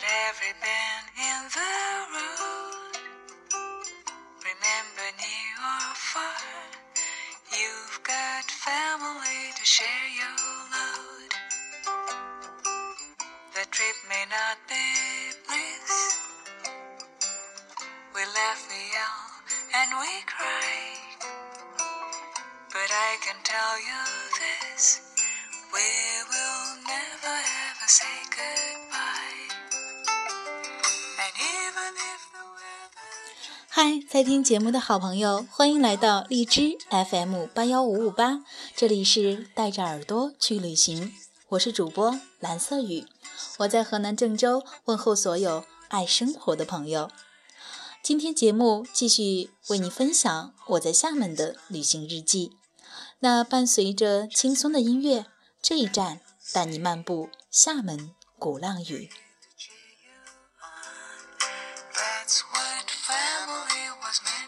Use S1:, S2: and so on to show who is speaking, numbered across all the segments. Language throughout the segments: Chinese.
S1: But every bend in the road, remember near or far, you've got family to share your load. The trip may not be bliss. We laugh, we yell, and we cry. But I can tell you this we will never ever say goodbye.
S2: 嗨，在听节目的好朋友，欢迎来到荔枝 FM 八幺五五八，这里是带着耳朵去旅行，我是主播蓝色雨，我在河南郑州问候所有爱生活的朋友。今天节目继续为你分享我在厦门的旅行日记。那伴随着轻松的音乐，这一站带你漫步厦门鼓浪屿。
S1: Was meant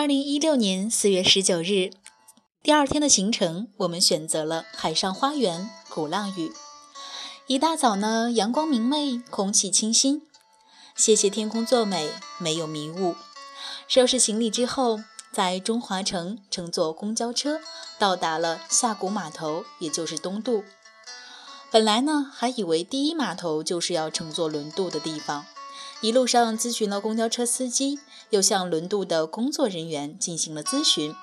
S2: 二零一六年四月十九日，第二天的行程，我们选择了海上花园鼓浪屿。一大早呢，阳光明媚，空气清新，谢谢天空作美，没有迷雾。收拾行李之后，在中华城乘坐公交车到达了下谷码头，也就是东渡。本来呢，还以为第一码头就是要乘坐轮渡的地方，一路上咨询了公交车司机，又向轮渡的工作人员进行了咨询，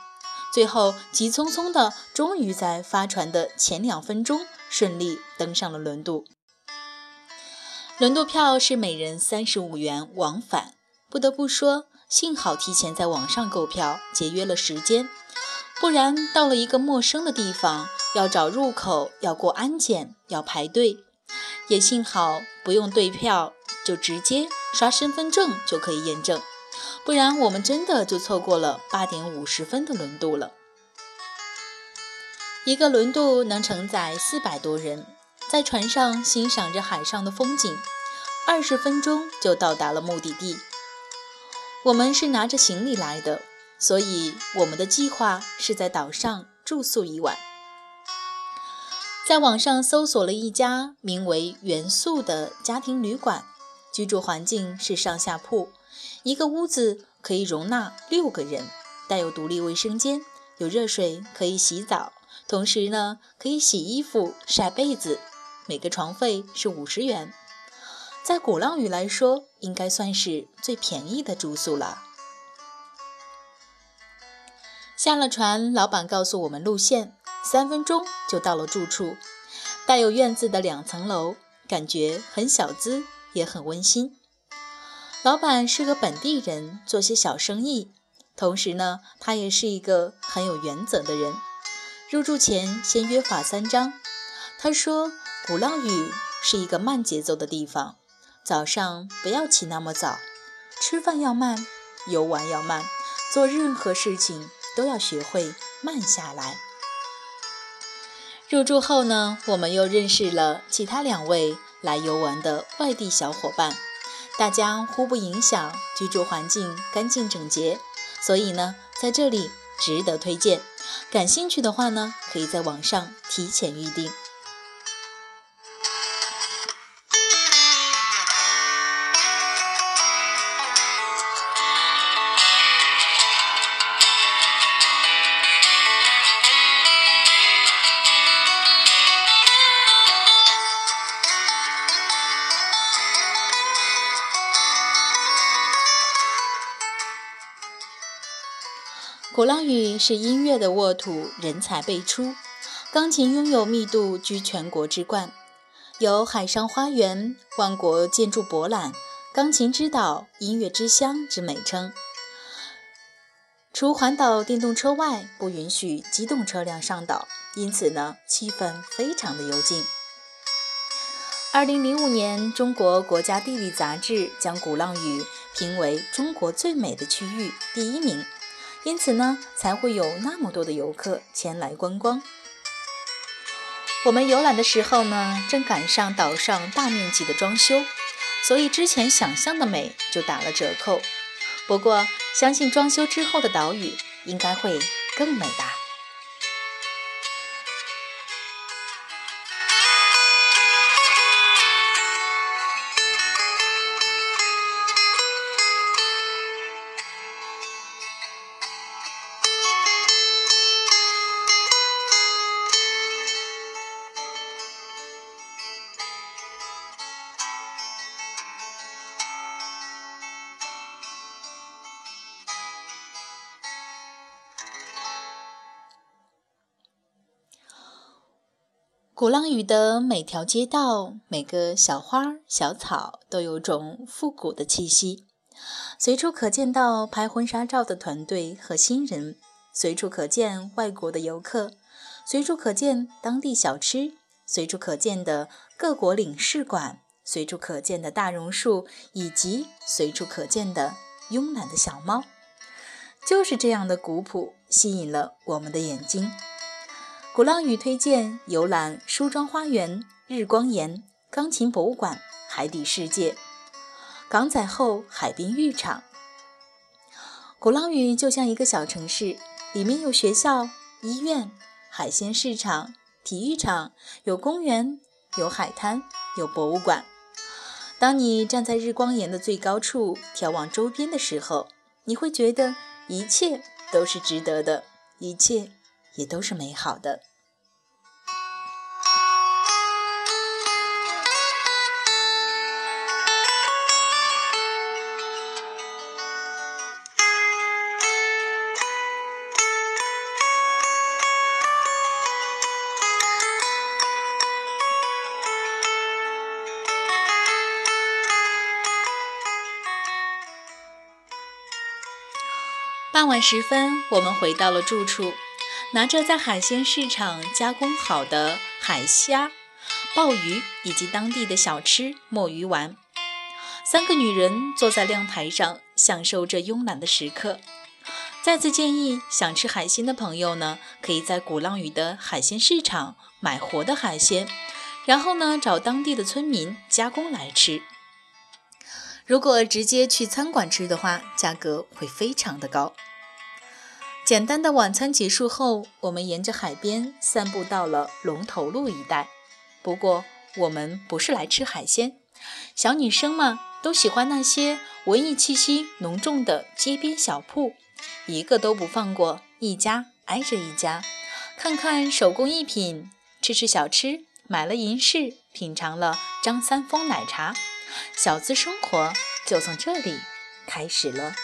S2: 最后急匆匆的，终于在发船的前两分钟顺利登上了轮渡。轮渡票是每人三十五元往返，不得不说，幸好提前在网上购票，节约了时间，不然到了一个陌生的地方，要找入口，要过安检，要排队。也幸好不用对票，就直接刷身份证就可以验证，不然我们真的就错过了八点五十分的轮渡了。一个轮渡能承载四百多人，在船上欣赏着海上的风景，二十分钟就到达了目的地。我们是拿着行李来的，所以我们的计划是在岛上住宿一晚。在网上搜索了一家名为“元素”的家庭旅馆，居住环境是上下铺，一个屋子可以容纳六个人，带有独立卫生间，有热水可以洗澡，同时呢可以洗衣服、晒被子，每个床费是五十元，在鼓浪屿来说，应该算是最便宜的住宿了。下了船，老板告诉我们路线，三分钟就到了住处，带有院子的两层楼，感觉很小资，也很温馨。老板是个本地人，做些小生意，同时呢，他也是一个很有原则的人。入住前先约法三章，他说鼓浪屿是一个慢节奏的地方，早上不要起那么早，吃饭要慢，游玩要慢，做任何事情都要学会慢下来。入住后呢，我们又认识了其他两位来游玩的外地小伙伴，大家互不影响，居住环境干净整洁，所以呢，在这里值得推荐。感兴趣的话呢，可以在网上提前预定。鼓浪屿是音乐的沃土，人才辈出，钢琴拥有密度居全国之冠，有“海上花园”、“万国建筑博览”、“钢琴之岛”、“音乐之乡”之美称。除环岛电动车外，不允许机动车辆上岛，因此呢，气氛非常的幽静。二零零五年，中国国家地理杂志将鼓浪屿评为中国最美的区域第一名。因此呢，才会有那么多的游客前来观光。我们游览的时候呢，正赶上岛上大面积的装修，所以之前想象的美就打了折扣。不过，相信装修之后的岛屿应该会更美吧。鼓浪屿的每条街道、每个小花小草都有种复古的气息，随处可见到拍婚纱照的团队和新人，随处可见外国的游客，随处可见当地小吃，随处可见的各国领事馆，随处可见的大榕树，以及随处可见的慵懒的小猫，就是这样的古朴吸引了我们的眼睛。鼓浪屿推荐游览梳妆花园、日光岩、钢琴博物馆、海底世界、港仔后海滨浴场。鼓浪屿就像一个小城市，里面有学校、医院、海鲜市场、体育场，有公园、有海滩、有博物馆。当你站在日光岩的最高处眺望周边的时候，你会觉得一切都是值得的，一切也都是美好的。傍晚时分，我们回到了住处，拿着在海鲜市场加工好的海虾、鲍鱼以及当地的小吃墨鱼丸。三个女人坐在亮台上，享受着慵懒的时刻。再次建议，想吃海鲜的朋友呢，可以在鼓浪屿的海鲜市场买活的海鲜，然后呢，找当地的村民加工来吃。如果直接去餐馆吃的话，价格会非常的高。简单的晚餐结束后，我们沿着海边散步到了龙头路一带。不过，我们不是来吃海鲜，小女生嘛，都喜欢那些文艺气息浓重的街边小铺，一个都不放过，一家挨着一家，看看手工艺品，吃吃小吃，买了银饰，品尝了张三丰奶茶。小资生活就从这里开始了。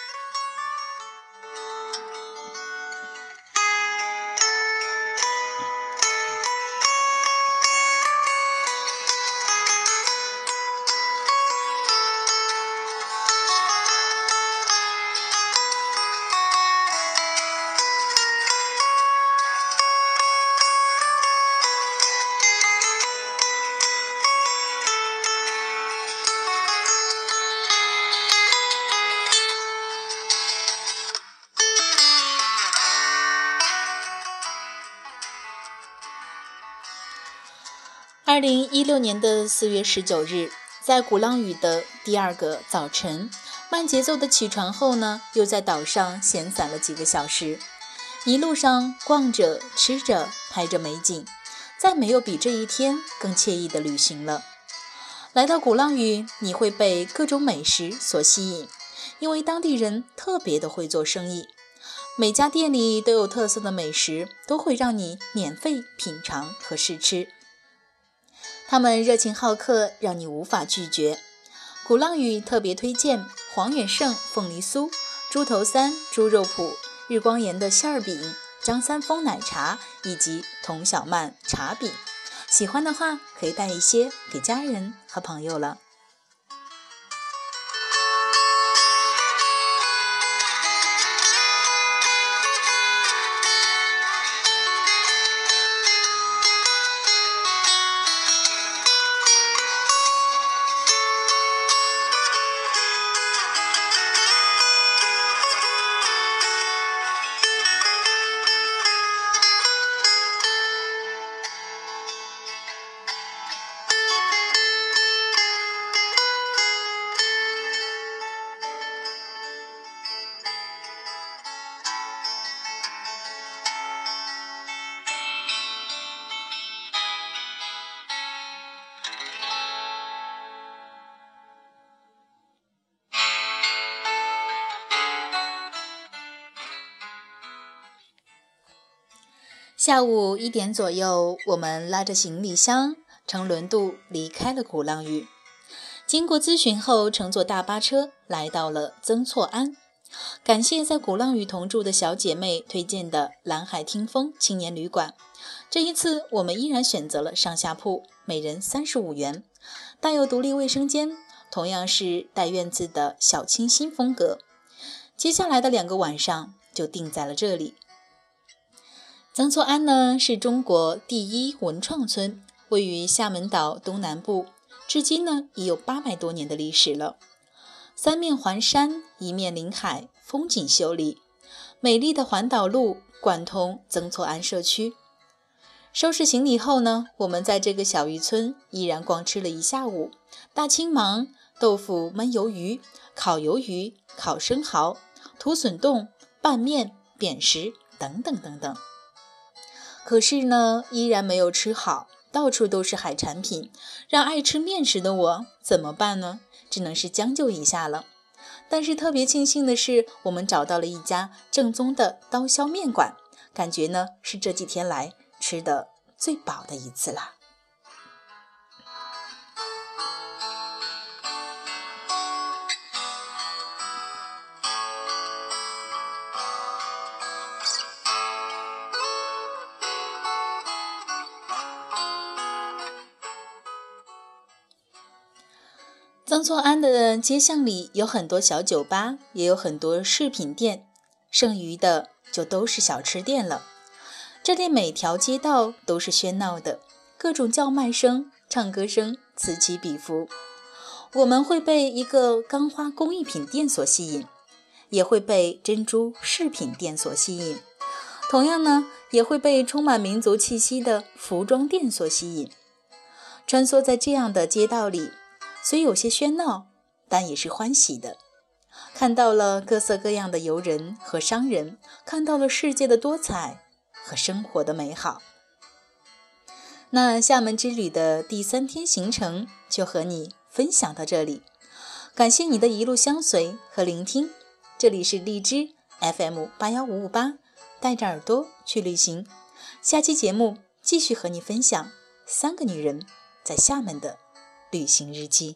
S2: 二零一六年的四月十九日，在鼓浪屿的第二个早晨，慢节奏的起床后呢，又在岛上闲散了几个小时，一路上逛着、吃着、拍着美景，再没有比这一天更惬意的旅行了。来到鼓浪屿，你会被各种美食所吸引，因为当地人特别的会做生意，每家店里都有特色的美食，都会让你免费品尝和试吃。他们热情好客，让你无法拒绝。鼓浪屿特别推荐黄远胜凤梨酥、猪头三猪肉脯日光岩的馅儿饼、张三丰奶茶以及童小曼茶饼。喜欢的话，可以带一些给家人和朋友了。下午一点左右，我们拉着行李箱，乘轮渡离开了鼓浪屿。经过咨询后，乘坐大巴车来到了曾厝垵。感谢在鼓浪屿同住的小姐妹推荐的蓝海听风青年旅馆。这一次，我们依然选择了上下铺，每人三十五元，带有独立卫生间，同样是带院子的小清新风格。接下来的两个晚上就定在了这里。曾厝垵呢是中国第一文创村，位于厦门岛东南部，至今呢已有八百多年的历史了。三面环山，一面临海，风景秀丽。美丽的环岛路贯通曾厝垵社区。收拾行李后呢，我们在这个小渔村依然逛吃了一下午：大青芒、豆腐焖鱿鱼、烤鱿鱼、烤生蚝、土笋冻、拌面、扁食等等等等。可是呢，依然没有吃好，到处都是海产品，让爱吃面食的我怎么办呢？只能是将就一下了。但是特别庆幸的是，我们找到了一家正宗的刀削面馆，感觉呢是这几天来吃的最饱的一次了。曾厝垵的街巷里有很多小酒吧，也有很多饰品店，剩余的就都是小吃店了。这里每条街道都是喧闹的，各种叫卖声、唱歌声此起彼伏。我们会被一个钢花工艺品店所吸引，也会被珍珠饰品店所吸引，同样呢，也会被充满民族气息的服装店所吸引。穿梭在这样的街道里。虽有些喧闹，但也是欢喜的。看到了各色各样的游人和商人，看到了世界的多彩和生活的美好。那厦门之旅的第三天行程就和你分享到这里，感谢你的一路相随和聆听。这里是荔枝 FM 八幺五五八，带着耳朵去旅行。下期节目继续和你分享三个女人在厦门的。旅行日记。